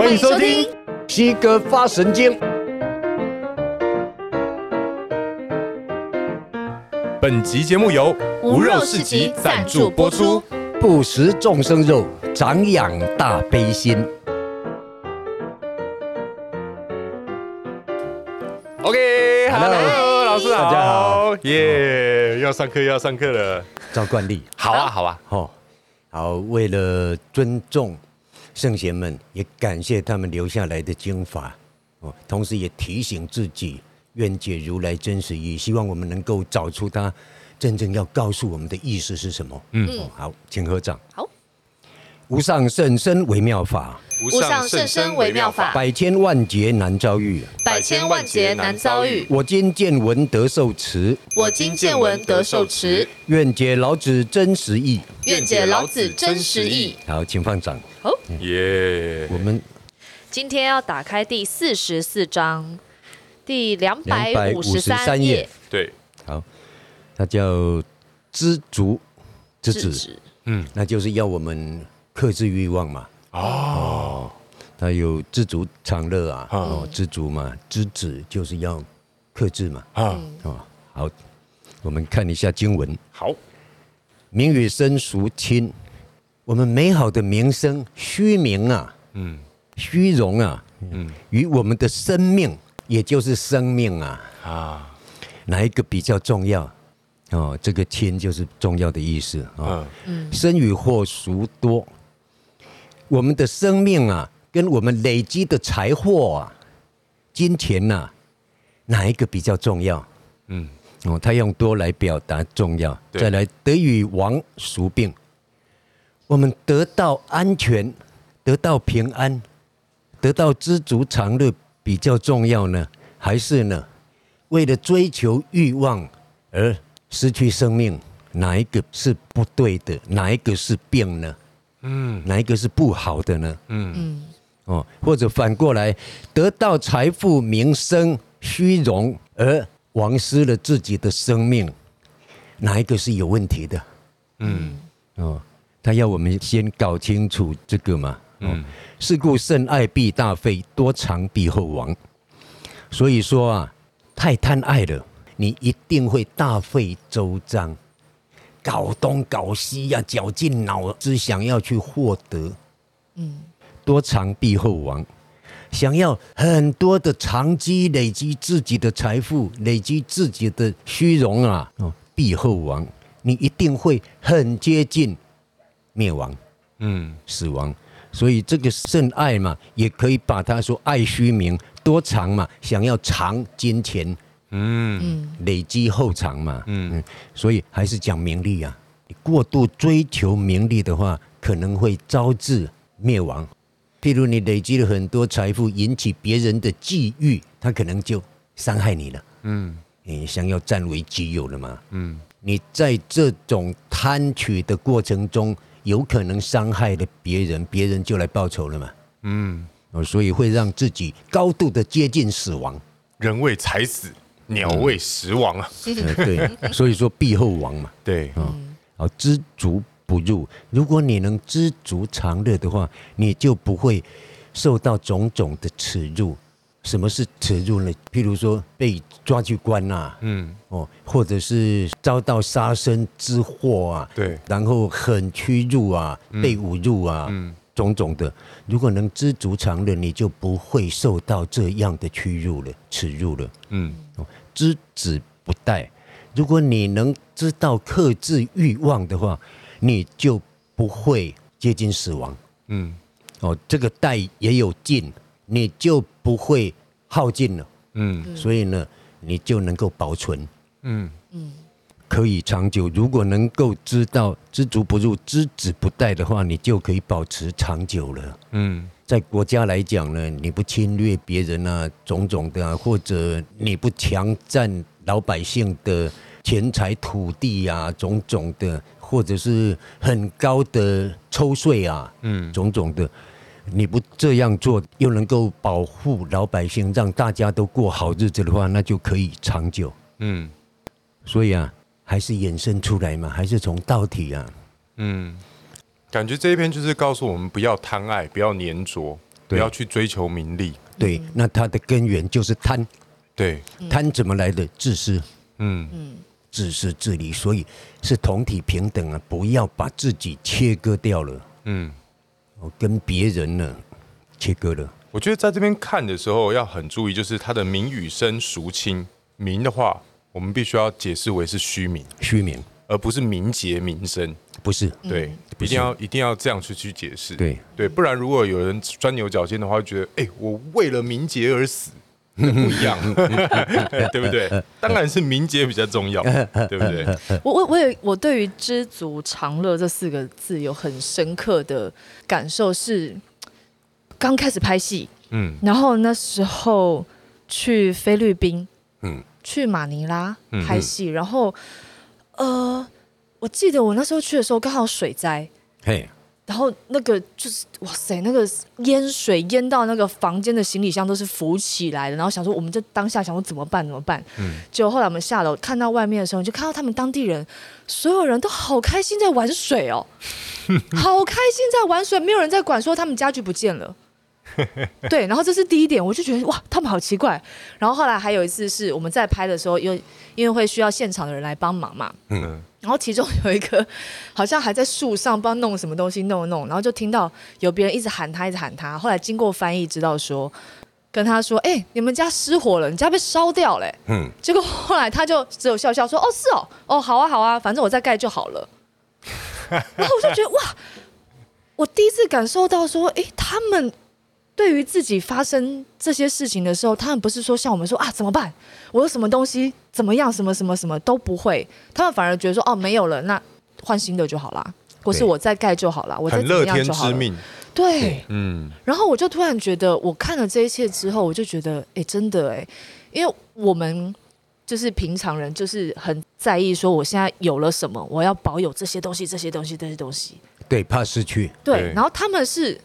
欢迎收听西哥发神经。本集节目由无肉市集赞助播出。不食众生肉，长养大悲心。OK，Hello，老师好，大家好，耶，又要上课又要上课了。照惯例，好啊，好啊，好，好，为了尊重圣贤们，也感谢他们留下来的经法，哦，同时也提醒自己，愿解如来真实意，希望我们能够找出他真正要告诉我们的意思是什么。嗯，好，请合掌。好，无上甚深微妙法。无上甚深微妙法，百千万劫难遭遇，百千万劫难遭遇。我今见闻得受持，我今见闻得受持。愿解老子真实意，愿解老子真实义。好，请放掌。好，耶。我们今天要打开第四十四章，第两百五十三页。对，好，它叫知足之止，嗯，那就是要我们克制欲望嘛。哦，他有知足常乐啊，哦，知足嘛，知止就是要克制嘛，啊，哦，好，我们看一下经文。好，名与身孰亲？我们美好的名声、虚名啊，嗯，虚荣啊，嗯，与我们的生命，也就是生命啊，啊，哪一个比较重要？哦，这个亲就是重要的意思啊，嗯，生与祸孰多？我们的生命啊，跟我们累积的财货啊、金钱呐、啊，哪一个比较重要？嗯，哦，他用多来表达重要。再来，得与亡孰病？我们得到安全，得到平安，得到知足常乐比较重要呢，还是呢，为了追求欲望而失去生命？哪一个是不对的？哪一个是病呢？嗯，哪一个是不好的呢？嗯嗯，哦，或者反过来，得到财富、名声、虚荣而枉失了自己的生命，哪一个是有问题的？嗯，哦，他要我们先搞清楚这个嘛。嗯，是故甚爱必大费，多藏必厚亡。所以说啊，太贪爱了，你一定会大费周章。搞东搞西呀，绞尽脑汁想要去获得，嗯，多藏必后亡，想要很多的长期累积自己的财富，累积自己的虚荣啊，哦，必后亡，你一定会很接近灭亡，嗯，死亡。所以这个甚爱嘛，也可以把它说爱虚名，多藏嘛，想要藏金钱。嗯，累积后长嘛，嗯，所以还是讲名利啊。你过度追求名利的话，可能会招致灭亡。譬如你累积了很多财富，引起别人的觊觎，他可能就伤害你了。嗯，你想要占为己有了嘛？嗯，你在这种贪取的过程中，有可能伤害了别人，别人就来报仇了嘛？嗯，所以会让自己高度的接近死亡。人为财死。鸟为食亡啊、嗯，对，所以说必后亡嘛。对，啊，知足不入。如果你能知足常乐的话，你就不会受到种种的耻辱。什么是耻辱呢？譬如说被抓去关呐、啊，嗯，哦，或者是遭到杀身之祸啊，对，然后很屈辱啊，被侮辱啊，嗯，种种的。如果能知足常乐，你就不会受到这样的屈辱了、耻辱了，嗯。知止不殆，如果你能知道克制欲望的话，你就不会接近死亡。嗯，哦，这个殆也有尽，你就不会耗尽了。嗯，所以呢，你就能够保存。嗯嗯，可以长久。如果能够知道知足不入、知止不殆的话，你就可以保持长久了。嗯。在国家来讲呢，你不侵略别人啊，种种的啊，或者你不强占老百姓的钱财土地啊，种种的，或者是很高的抽税啊，嗯，种种的，你不这样做，又能够保护老百姓，让大家都过好日子的话，那就可以长久。嗯，所以啊，还是衍生出来嘛，还是从道体啊，嗯。感觉这一篇就是告诉我们不要贪爱，不要粘着，不要去追求名利。对，那它的根源就是贪。对，贪怎么来的？自私。嗯嗯，自私自利，所以是同体平等啊！不要把自己切割掉了。嗯，我跟别人呢切割了。我觉得在这边看的时候要很注意，就是它的名与声孰轻？名的话，我们必须要解释为是虚名，虚名，而不是名节名声。不是，对，一定要一定要这样去去解释。对对，不然如果有人钻牛角尖的话，会觉得哎，我为了名节而死，不一样，对不对？当然是名节比较重要，对不对？我我我也我对于知足常乐这四个字有很深刻的感受是。刚开始拍戏，嗯，然后那时候去菲律宾，嗯，去马尼拉拍戏，嗯、然后，呃，我记得我那时候去的时候刚好水灾，嘿，然后那个就是哇塞，那个淹水淹到那个房间的行李箱都是浮起来的，然后想说我们就当下想说怎么办怎么办，嗯，结果后来我们下楼看到外面的时候，就看到他们当地人所有人都好开心在玩水哦，好开心在玩水，没有人在管说他们家具不见了。对，然后这是第一点，我就觉得哇，他们好奇怪。然后后来还有一次是我们在拍的时候，因为因为会需要现场的人来帮忙嘛，嗯，然后其中有一个好像还在树上帮弄什么东西弄弄，然后就听到有别人一直喊他，一直喊他。后来经过翻译知道说，跟他说，哎，你们家失火了，你家被烧掉了。嗯，结果后来他就只有笑笑说，哦，是哦，哦，好啊，好啊，反正我再盖就好了。然后我就觉得哇，我第一次感受到说，哎，他们。对于自己发生这些事情的时候，他们不是说像我们说啊怎么办？我有什么东西怎么样？什么什么什么都不会，他们反而觉得说哦没有了，那换新的就好啦，或是我再盖就好了，我再怎么样就好了。对，嗯。然后我就突然觉得，我看了这一切之后，我就觉得，哎，真的哎，因为我们就是平常人，就是很在意说我现在有了什么，我要保有这些东西，这些东西，这些东西。对，怕失去。对，然后他们是。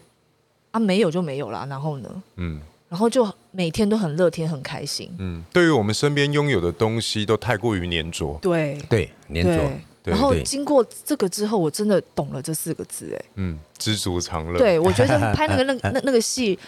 啊，没有就没有了，然后呢？嗯，然后就每天都很乐天，很开心。嗯，对于我们身边拥有的东西，都太过于粘着。对对，粘着。然后经过这个之后，我真的懂了这四个字，哎，嗯，知足常乐。对，我觉得 拍那个那那 那个戏，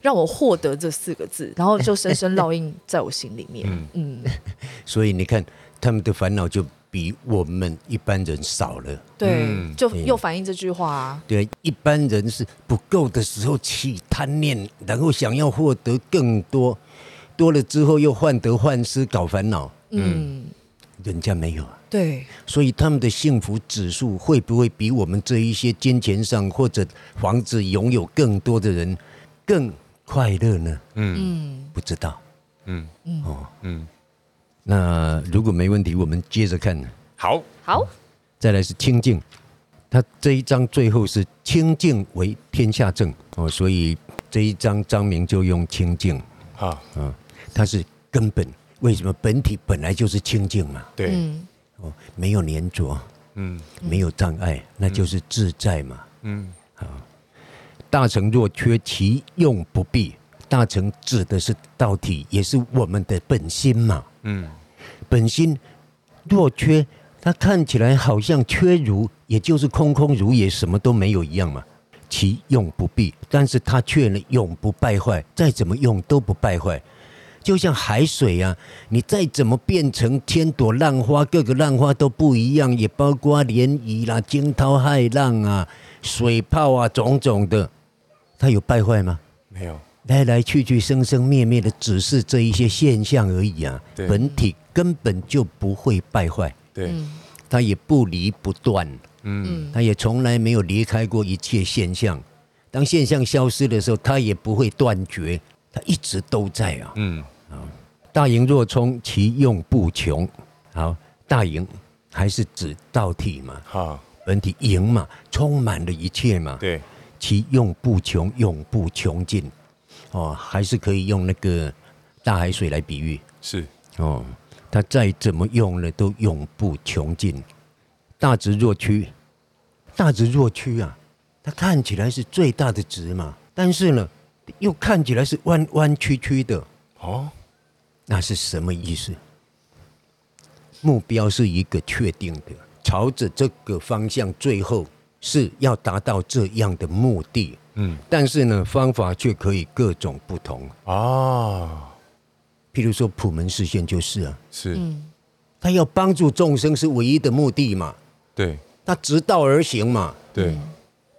让我获得这四个字，然后就深深烙印在我心里面。嗯嗯，所以你看，他们的烦恼就。比我们一般人少了，对，就又反映这句话啊。对，一般人是不够的时候起贪念，然后想要获得更多，多了之后又患得患失，搞烦恼。嗯，人家没有啊。对，所以他们的幸福指数会不会比我们这一些金钱上或者房子拥有更多的人更快乐呢？嗯，不知道。嗯嗯哦嗯。那如果没问题，我们接着看。好，好，再来是清净，他这一章最后是清净为天下正哦，所以这一章章名就用清净啊啊，它是根本。为什么本体本来就是清净嘛？对，哦，没有粘着，嗯，没有障碍，那就是自在嘛。嗯，好，大成若缺，其用不弊。大成指的是道体，也是我们的本心嘛。嗯，本心若缺，它看起来好像缺如，也就是空空如也，什么都没有一样嘛。其用不弊，但是它却呢永不败坏，再怎么用都不败坏。就像海水啊，你再怎么变成千朵浪花，各个浪花都不一样，也包括涟漪啦、惊涛骇浪啊、水泡啊，种种的，它有败坏吗？没有。来来去去、生生灭灭的，只是这一些现象而已啊！本体根本就不会败坏，对，它也不离不断，嗯，它也从来没有离开过一切现象。当现象消失的时候，它也不会断绝，它一直都在啊。嗯，大盈若冲，其用不穷。好，大盈还是指道体嘛？好，本体盈嘛，充满了一切嘛。对，其用不穷，永不穷尽。哦，还是可以用那个大海水来比喻，是哦，它再怎么用了都永不穷尽。大直若屈，大直若屈啊，它看起来是最大的直嘛，但是呢，又看起来是弯弯曲曲的。哦，那是什么意思？目标是一个确定的，朝着这个方向，最后是要达到这样的目的。嗯，但是呢，方法却可以各种不同。啊。譬如说普门示现就是啊，是，他要帮助众生是唯一的目的嘛，对，他直道而行嘛，对。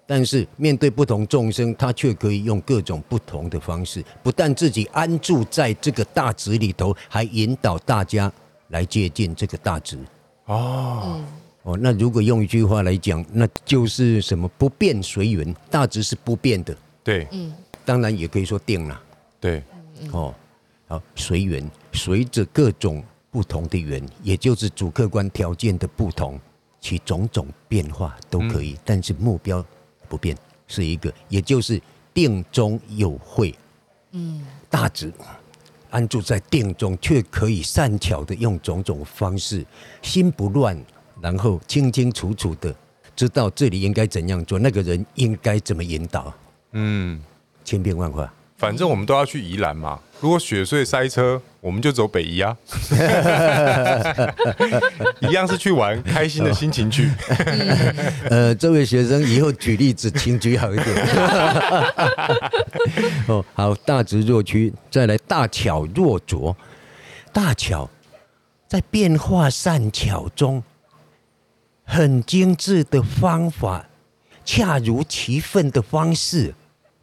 但是面对不同众生，他却可以用各种不同的方式，不但自己安住在这个大值里头，还引导大家来接近这个大值。哦，哦，那如果用一句话来讲，那就是什么？不变随缘，大致是不变的。对，嗯，当然也可以说定了。对，哦，好，随缘，随着各种不同的缘，也就是主客观条件的不同，其种种变化都可以，嗯、但是目标。不变是一个，也就是定中有会，嗯，大致安住在定中，却可以善巧的用种种方式，心不乱，然后清清楚楚的知道这里应该怎样做，那个人应该怎么引导，嗯，千变万化。反正我们都要去宜兰嘛，如果雪隧塞车，我们就走北宜啊，一样是去玩，开心的心情去。呃，这位学生以后举例子请举好一点。哦，好，大直若屈，再来大巧若拙，大巧在变化善巧中，很精致的方法，恰如其分的方式，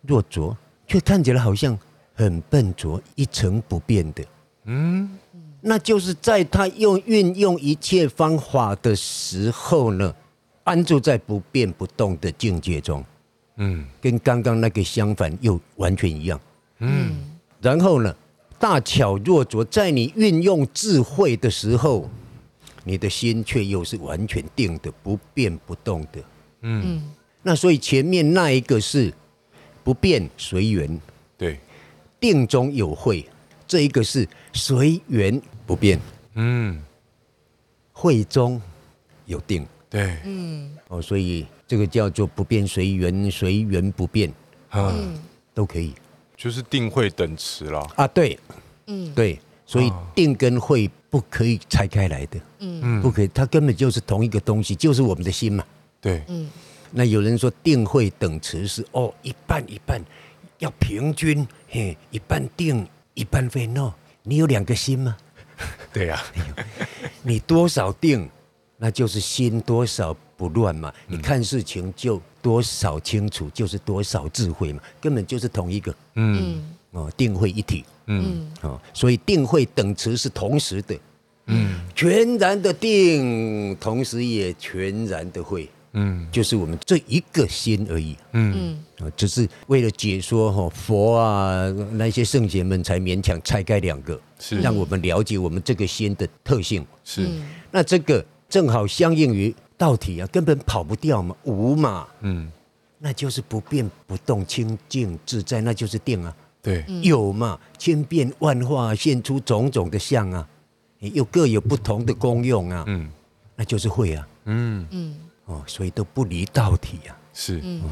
若拙。却看起来好像很笨拙、一成不变的，嗯，那就是在他用运用一切方法的时候呢，安住在不变不动的境界中，嗯，跟刚刚那个相反又完全一样，嗯，然后呢，大巧若拙，在你运用智慧的时候，你的心却又是完全定的、不变不动的，嗯，那所以前面那一个是。不变随缘，对，定中有会，这一个是随缘不变，嗯，会中有定，对，嗯，哦，所以这个叫做不变随缘，随缘不变，嗯，都可以，就是定会等词了啊，对，嗯，对，所以定跟慧不可以拆开来的，嗯，不可以，它根本就是同一个东西，就是我们的心嘛，对，嗯。那有人说定慧等持是哦，一半一半，要平均，嘿，一半定一半慧。no，你有两个心吗？对呀、啊，你多少定，那就是心多少不乱嘛。你看事情就多少清楚，就是多少智慧嘛，根本就是同一个。嗯，哦，定慧一体。嗯，哦，所以定慧等持是同时的。嗯，全然的定，同时也全然的慧。嗯，就是我们这一个心而已。嗯啊，只是为了解说哈佛啊那些圣贤们才勉强拆开两个，是让我们了解我们这个心的特性。是，那这个正好相应于道体啊，根本跑不掉嘛，无嘛。嗯，那就是不变不动，清净自在，那就是定啊。对，有嘛，千变万化，现出种种的相啊，又各有不同的功用啊。嗯，那就是会啊。嗯嗯。哦，所以都不离道体呀、啊。是，嗯，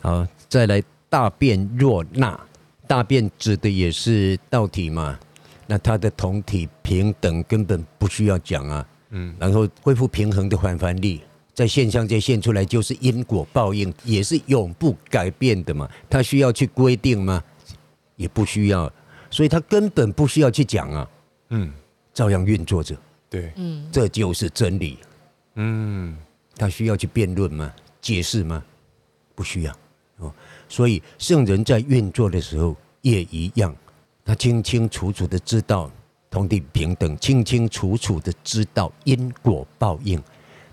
好，再来大辩若纳，大辩指的也是道体嘛。那它的同体平等根本不需要讲啊。嗯，然后恢复平衡的反反力，在现象界现出来就是因果报应，也是永不改变的嘛。它需要去规定吗？也不需要，所以他根本不需要去讲啊。嗯，照样运作着。对，嗯，这就是真理。嗯。他需要去辩论吗？解释吗？不需要哦。所以圣人在运作的时候也一样，他清清楚楚的知道同地平等，清清楚楚的知道因果报应，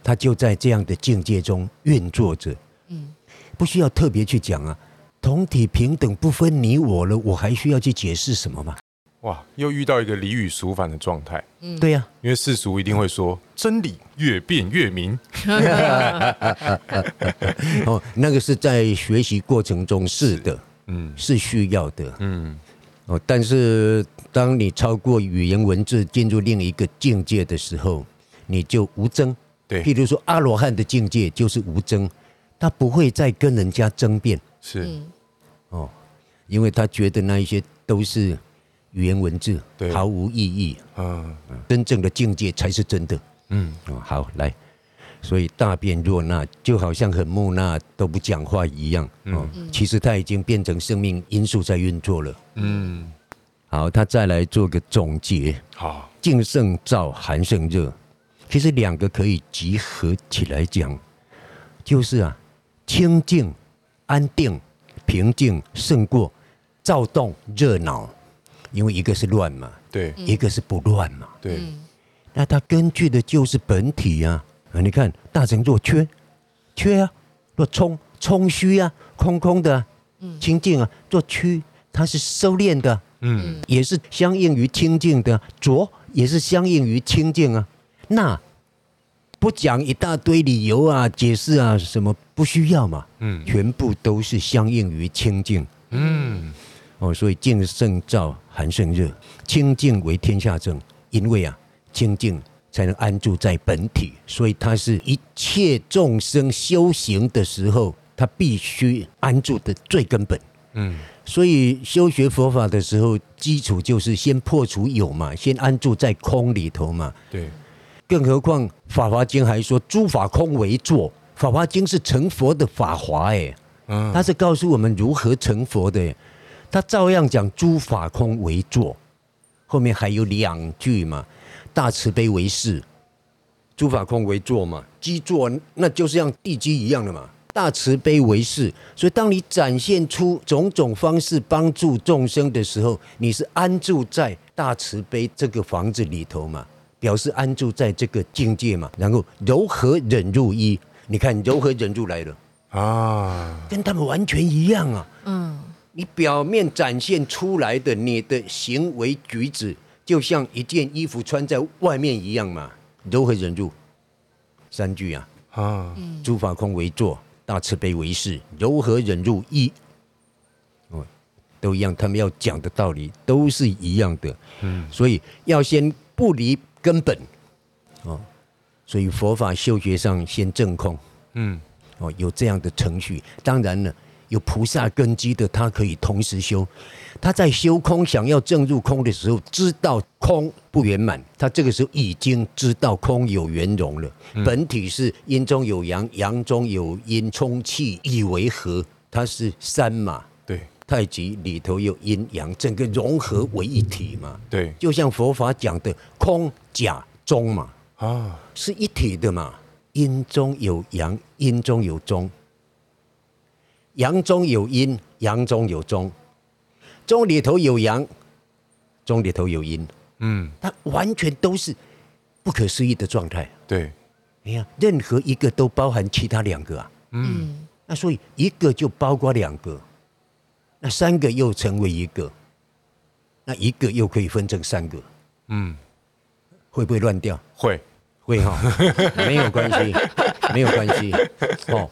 他就在这样的境界中运作着。嗯，不需要特别去讲啊，同体平等不分你我了，我还需要去解释什么吗？哇，又遇到一个离语俗反的状态。嗯，对呀，因为世俗一定会说真理越辩越明。哦，那个是在学习过程中是的，嗯，是需要的，嗯，哦，但是当你超过语言文字，进入另一个境界的时候，你就无争。对，譬如说阿罗汉的境界就是无争，他不会再跟人家争辩。是，哦，因为他觉得那一些都是。语言文字毫无意义。嗯，真正的境界才是真的。嗯，好，来，所以大便若那，就好像很木讷都不讲话一样。嗯，其实它已经变成生命因素在运作了。嗯，好，他再来做个总结。好，静胜燥，寒胜热，其实两个可以集合起来讲，就是啊，清静、安定、平静胜过躁动、热闹，因为一个是乱嘛，对，一个是不乱嘛，对。那它根据的就是本体呀，啊，你看大成若缺，缺啊，若充，充虚啊，空空的，嗯，清净啊，若屈，它是收敛的，嗯，也是相应于清净的，浊也是相应于清净啊，那不讲一大堆理由啊，解释啊，什么不需要嘛，嗯，全部都是相应于清净，嗯，哦，所以静胜燥，寒胜热，清净为天下正，因为啊。清净才能安住在本体，所以它是一切众生修行的时候，他必须安住的最根本。嗯，所以修学佛法的时候，基础就是先破除有嘛，先安住在空里头嘛。对，更何况《法华经》还说诸法空为座，《法华经》是成佛的法华哎，嗯，它是告诉我们如何成佛的，他照样讲诸法空为座，后面还有两句嘛。大慈悲为事，诸法空为座嘛，基座那就是像地基一样的嘛。大慈悲为事，所以当你展现出种种方式帮助众生的时候，你是安住在大慈悲这个房子里头嘛，表示安住在这个境界嘛。然后柔和忍入一，你看柔和忍入来了啊，跟他们完全一样啊。嗯，你表面展现出来的你的行为举止。就像一件衣服穿在外面一样嘛，柔和忍辱三句啊，啊，诸法空为坐，大慈悲为事，柔和忍辱一，哦，都一样，他们要讲的道理都是一样的，嗯，所以要先不离根本，哦，所以佛法修学上先正空，嗯，哦，有这样的程序，当然了。有菩萨根基的，他可以同时修。他在修空，想要证入空的时候，知道空不圆满，他这个时候已经知道空有圆融了。嗯、本体是阴中有阳，阳中有阴，充气以为和，它是三嘛。对，太极里头有阴阳，整个融合为一体嘛。对，就像佛法讲的空假中嘛，啊，是一体的嘛。阴中有阳，阴中有中。阳中有阴，阳中有中，中里头有阳，中里头有阴，嗯，它完全都是不可思议的状态。对，你看，任何一个都包含其他两个啊，嗯，那所以一个就包括两个，那三个又成为一个，那一个又可以分成三个，嗯，会不会乱掉？会，会哈，没有关系，没有关系，哦，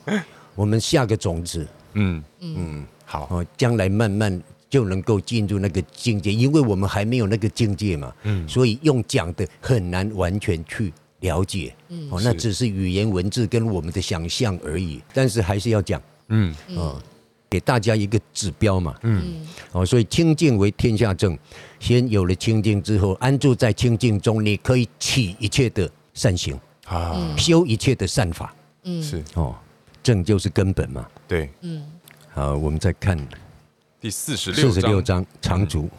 我们下个种子。嗯嗯，好。哦，将来慢慢就能够进入那个境界，因为我们还没有那个境界嘛，嗯，所以用讲的很难完全去了解，嗯，哦，那只是语言文字跟我们的想象而已，但是还是要讲，嗯，哦，给大家一个指标嘛，嗯，哦，所以清净为天下正，先有了清净之后，安住在清净中，你可以起一切的善行啊，修一切的善法，嗯，是哦。正就是根本嘛，对，嗯，好，我们再看第四十六四十六章长足，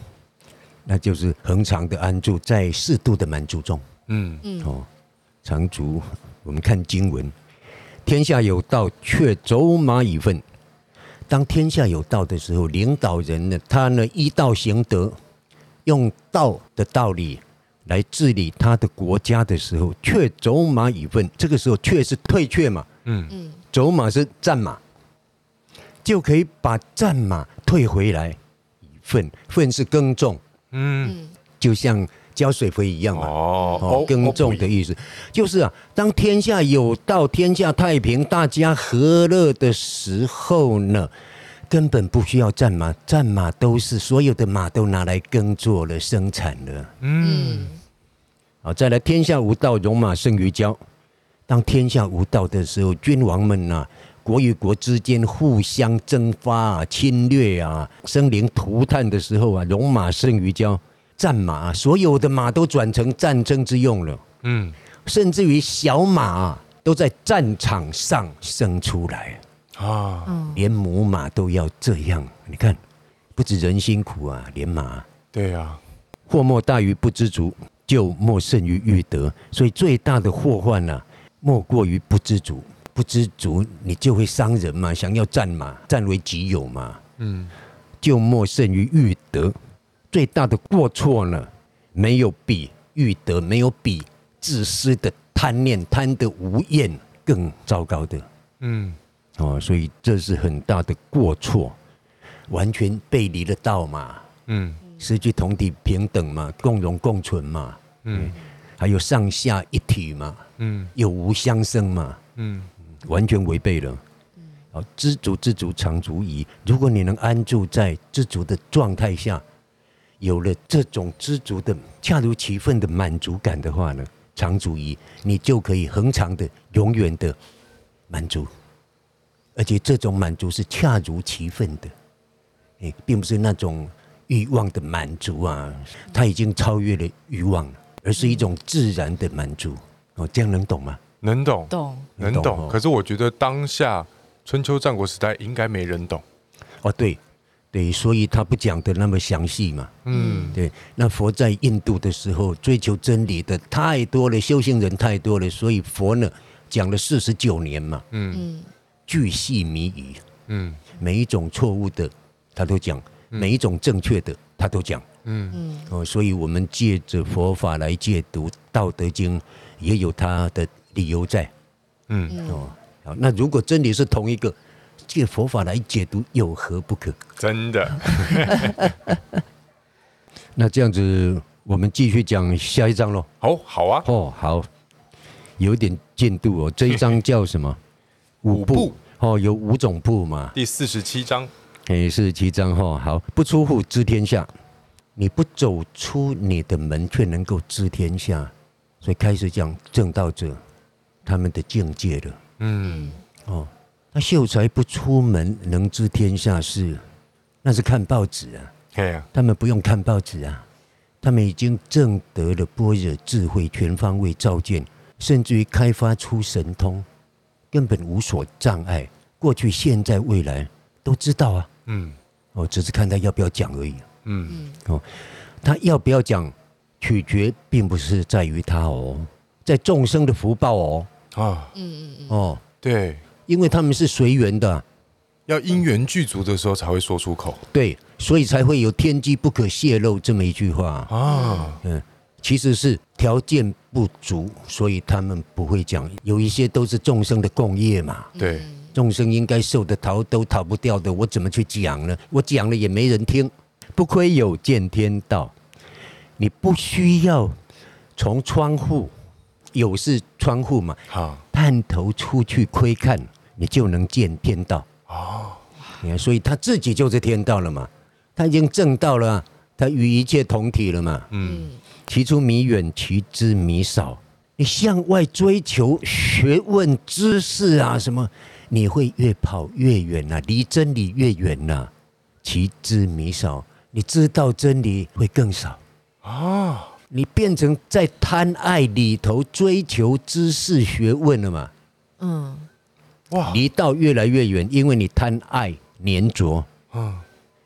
那就是恒常的安住在适度的满足中，嗯。嗯，哦，长足，我们看经文，天下有道，却走马以粪。当天下有道的时候，领导人呢，他呢依道行德，用道的道理来治理他的国家的时候，却走马以粪。这个时候却是退却嘛，嗯。嗯。走马是战马，就可以把战马退回来，以分，分是耕种，嗯，就像浇水肥一样嘛。哦，耕种的意思就是啊，当天下有道，天下太平，大家和乐的时候呢，根本不需要战马，战马都是所有的马都拿来耕作了，生产了。嗯，好，再来，天下无道，戎马胜于骄。当天下无道的时候，君王们呐、啊，国与国之间互相征伐、啊、侵略啊，生灵涂炭的时候啊，戎马胜于交，战马、啊、所有的马都转成战争之用了。嗯，甚至于小马、啊、都在战场上生出来啊，连母马都要这样。你看，不止人辛苦啊，连马。对啊，祸莫大于不知足，就莫胜于欲得。所以最大的祸患呢、啊，莫过于不知足。不知足，你就会伤人嘛，想要占嘛，占为己有嘛。嗯，就莫胜于欲得。最大的过错呢，没有比欲得，没有比自私的贪念、贪得无厌更糟糕的。嗯，哦，所以这是很大的过错，完全背离了道嘛。嗯。失去同体平等嘛，共荣共存嘛，嗯，还有上下一体嘛，嗯，有无相生嘛，嗯，完全违背了。好，知足知足常足矣。如果你能安住在知足的状态下，有了这种知足的恰如其分的满足感的话呢，常足矣，你就可以恒常的、永远的满足，而且这种满足是恰如其分的，哎，并不是那种。欲望的满足啊，它已经超越了欲望，而是一种自然的满足。哦，这样能懂吗？能懂，懂，能懂。可是我觉得当下春秋战国时代应该没人懂。哦，对，对，所以他不讲的那么详细嘛。嗯，对。那佛在印度的时候，追求真理的太多了，修行人太多了，所以佛呢讲了四十九年嘛。嗯，巨细靡遗。嗯，每一种错误的他都讲。每一种正确的，他都讲。嗯嗯哦，所以我们借着佛法来解读《道德经》，也有它的理由在。嗯哦，好，那如果真理是同一个，借佛法来解读有何不可？真的。那这样子，我们继续讲下一章喽。好，好啊。哦，好，有点进度哦。这一章叫什么？五步。哦，有五种步嘛。第四十七章。哎，四十七章哈，好，不出户知天下，你不走出你的门，却能够知天下，所以开始讲正道者他们的境界了。嗯，哦，那秀才不出门能知天下事，那是看报纸啊。对啊，他们不用看报纸啊，他们已经证得了般若智慧，全方位照见，甚至于开发出神通，根本无所障碍，过去、现在、未来都知道啊。嗯，哦，只是看他要不要讲而已。嗯，哦，他要不要讲，取决并不是在于他哦，在众生的福报哦。啊，嗯嗯嗯，哦，对，因为他们是随缘的，要因缘具足的时候才会说出口。对，所以才会有天机不可泄露这么一句话啊。嗯，其实是条件不足，所以他们不会讲。有一些都是众生的共业嘛。对。众生应该受的逃都逃不掉的，我怎么去讲呢？我讲了也没人听。不亏有见天道，你不需要从窗户，有是窗户嘛？好，探头出去窥看，你就能见天道。哦，你看，所以他自己就是天道了嘛。他已经证道了，他与一切同体了嘛。嗯，其出弥远，其知弥少。你向外追求学问知识啊，什么？你会越跑越远呐，离真理越远呐，其知弥少，你知道真理会更少啊！你变成在贪爱里头追求知识学问了嘛？嗯，哇，离道越来越远，因为你贪爱粘着，嗯，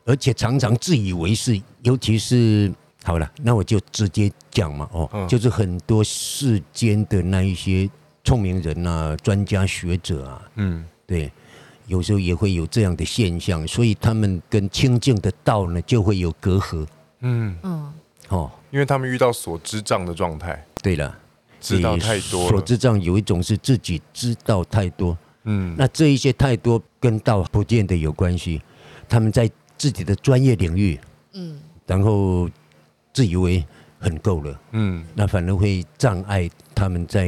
而且常常自以为是，尤其是好了，那我就直接讲嘛，哦，就是很多世间的那一些聪明人啊、专家学者啊，嗯。对，有时候也会有这样的现象，所以他们跟清净的道呢就会有隔阂。嗯。嗯，哦，因为他们遇到所知障的状态。对了，知道太多。所知障有一种是自己知道太多。嗯，那这一些太多跟道不见得有关系，他们在自己的专业领域，嗯，然后自以为很够了，嗯，那反而会障碍他们再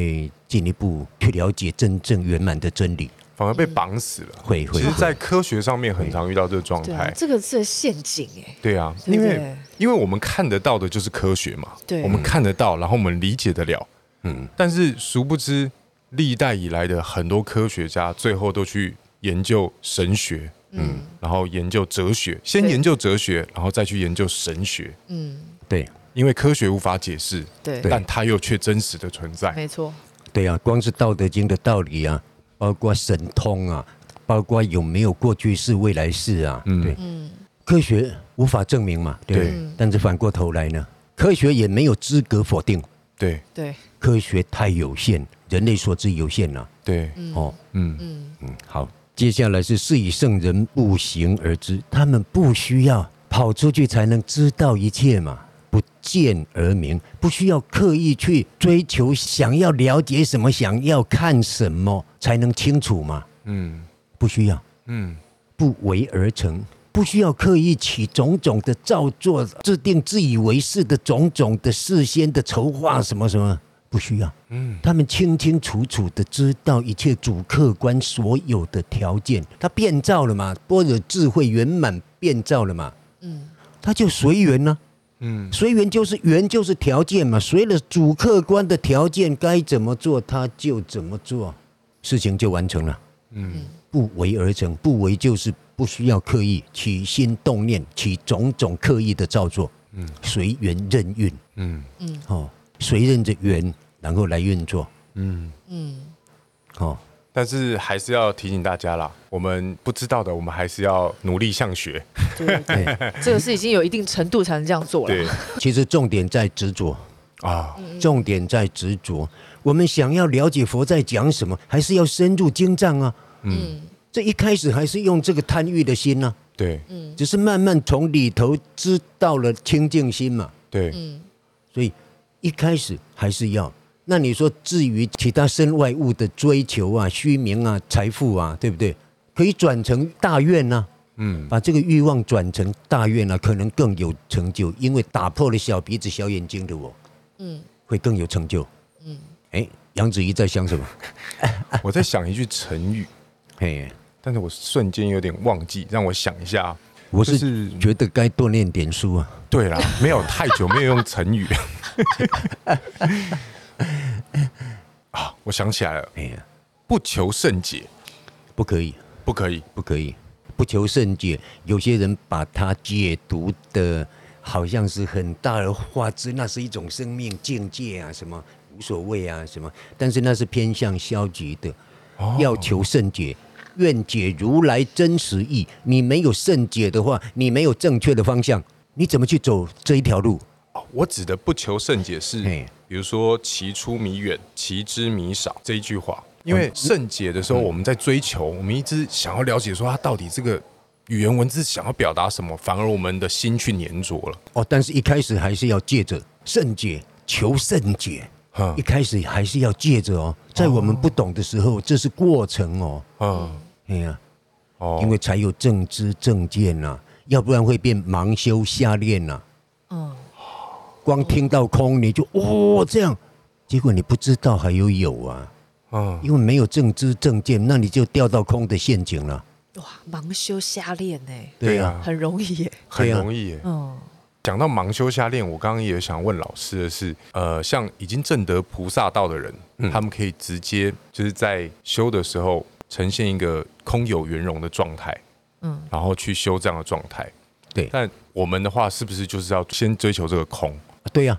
进一步去了解真正圆满的真理。反而被绑死了。会会，其实，在科学上面很常遇到这个状态。这个是陷阱哎。对啊，因为因为我们看得到的就是科学嘛。对。我们看得到，然后我们理解得了。嗯。但是殊不知，历代以来的很多科学家，最后都去研究神学。嗯。然后研究哲学，先研究哲学，然后再去研究神学。嗯。对。因为科学无法解释。对。但它又却真实的存在。没错。对啊，光是《道德经》的道理啊，包括神通啊，包括有没有过去式、未来式啊，嗯，对，嗯，科学无法证明嘛，对，对，但是反过头来呢，科学也没有资格否定，对，对，科学太有限，人类所知有限了，对，哦，嗯。嗯。嗯，好，接下来是是以圣人不行而知，他们不需要跑出去才能知道一切嘛。不见而明，不需要刻意去追求，想要了解什么，想要看什么才能清楚嘛？嗯，不需要。嗯，不为而成，不需要刻意起种种的造作，制定自以为是的种种的事先的筹划，什么什么，不需要。嗯，他们清清楚楚的知道一切主客观所有的条件，他变造了嘛？般若智慧圆满变造了嘛？嗯，他就随缘呢。嗯，随缘就是缘，就是条件嘛。随了主客观的条件，该怎么做他就怎么做，事情就完成了。嗯，不为而成，不为就是不需要刻意起心动念，起种种刻意的造作。嗯，随缘任运。嗯嗯，哦，随任着缘，然后来运作。嗯嗯，哦。但是还是要提醒大家啦，我们不知道的，我们还是要努力向学。对，对，这个是已经有一定程度才能这样做了。对，其实重点在执着啊，重点在执着。我们想要了解佛在讲什么，还是要深入经藏啊。嗯，这一开始还是用这个贪欲的心呢。对，嗯，只是慢慢从里头知道了清净心嘛。对，嗯，所以一开始还是要。那你说，至于其他身外物的追求啊、虚名啊、财富啊，对不对？可以转成大愿呐，嗯，把这个欲望转成大愿啊，可能更有成就，因为打破了小鼻子小眼睛的我，嗯，会更有成就，嗯，哎，杨子怡在想什么？我在想一句成语，嘿，但是我瞬间有点忘记，让我想一下。我是觉得该多念点书啊。对啦，没有太久没有用成语。啊，我想起来了，哎呀，不求甚解，不可以，不可以，不可以，不求甚解。有些人把它解读的好像是很大而化之，那是一种生命境界啊，什么无所谓啊，什么，但是那是偏向消极的。哦，要求圣解，愿解如来真实意。你没有圣解的话，你没有正确的方向，你怎么去走这一条路？我指的不求甚解是，比如说“其出弥远，其知弥少”这一句话。因为甚解的时候，我们在追求，我们一直想要了解说它到底这个语言文字想要表达什么，反而我们的心去黏着了。哦，但是一开始还是要借着圣解求圣解，一开始还是要借着哦，在我们不懂的时候，这是过程哦。嗯，哎呀，哦，因为才有正知正见呐，要不然会变盲修瞎练呐。嗯。光听到空，你就哦这样，结果你不知道还有有啊，嗯，因为没有正知正见，那你就掉到空的陷阱了。哇，盲修瞎练呢？对呀，很容易耶，很容易耶。嗯，讲到盲修瞎练，我刚刚也想问老师的是，呃，像已经证得菩萨道的人，他们可以直接就是在修的时候呈现一个空有圆融的状态，嗯，然后去修这样的状态。对，但我们的话是不是就是要先追求这个空？对呀，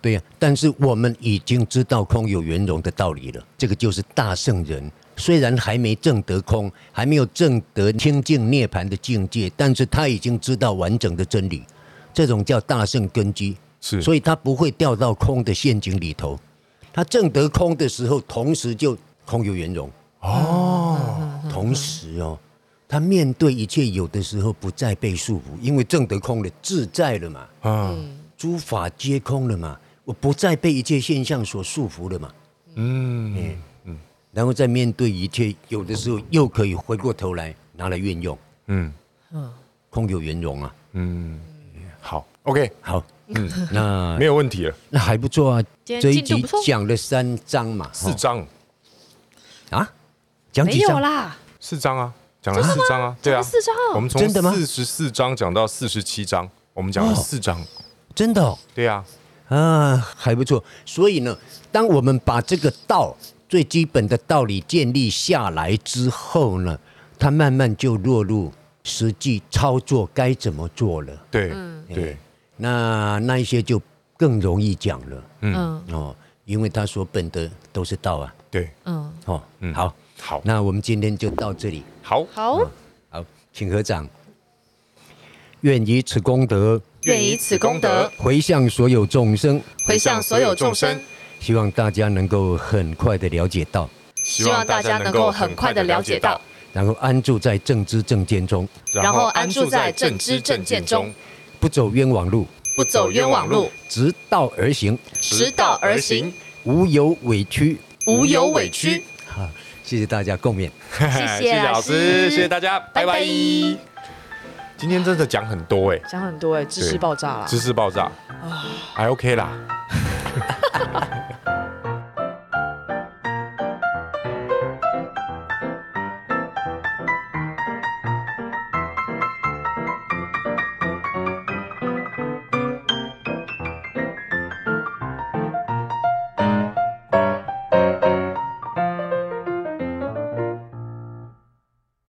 对呀，但是我们已经知道空有圆融的道理了。这个就是大圣人，虽然还没证得空，还没有证得清净涅槃的境界，但是他已经知道完整的真理。这种叫大圣根基，是，所以他不会掉到空的陷阱里头。他证得空的时候，同时就空有圆融哦，同时哦，他面对一切有的时候不再被束缚，因为证得空了，自在了嘛，嗯。诸法皆空了嘛，我不再被一切现象所束缚了嘛。嗯嗯，然后再面对一切，有的时候又可以回过头来拿来运用。嗯。嗯，空有圆融啊。嗯，好，OK，好，嗯，那没有问题了，那还不错啊。这一集讲了三章嘛，四章。啊？讲几章？啦？四章啊，讲了四章啊，对啊，四章。我们从四十四章讲到四十七章，我们讲了四章。真的、哦，对、啊，啊，还不错。所以呢，当我们把这个道最基本的道理建立下来之后呢，他慢慢就落入实际操作该怎么做了。对，对，那那一些就更容易讲了。嗯，哦，因为他所本的都是道啊。对，嗯，哦，嗯，好，好，那我们今天就到这里。好，好，好，请合掌。愿以此功德，愿以此功德。回向所有众生，回向所有众生。希望大家能够很快的了解到，希望大家能够很快的了解到，然后安住在正知正见中，然后安住在正知正见中，不走冤枉路，不走冤枉路，直道而行，直道而行，无有委屈，无有委屈。好，谢谢大家共勉，谢谢老师，谢谢大家，拜拜。今天真的讲很多哎，讲很多哎，知识爆炸了，知识爆炸。啊，还 OK 啦。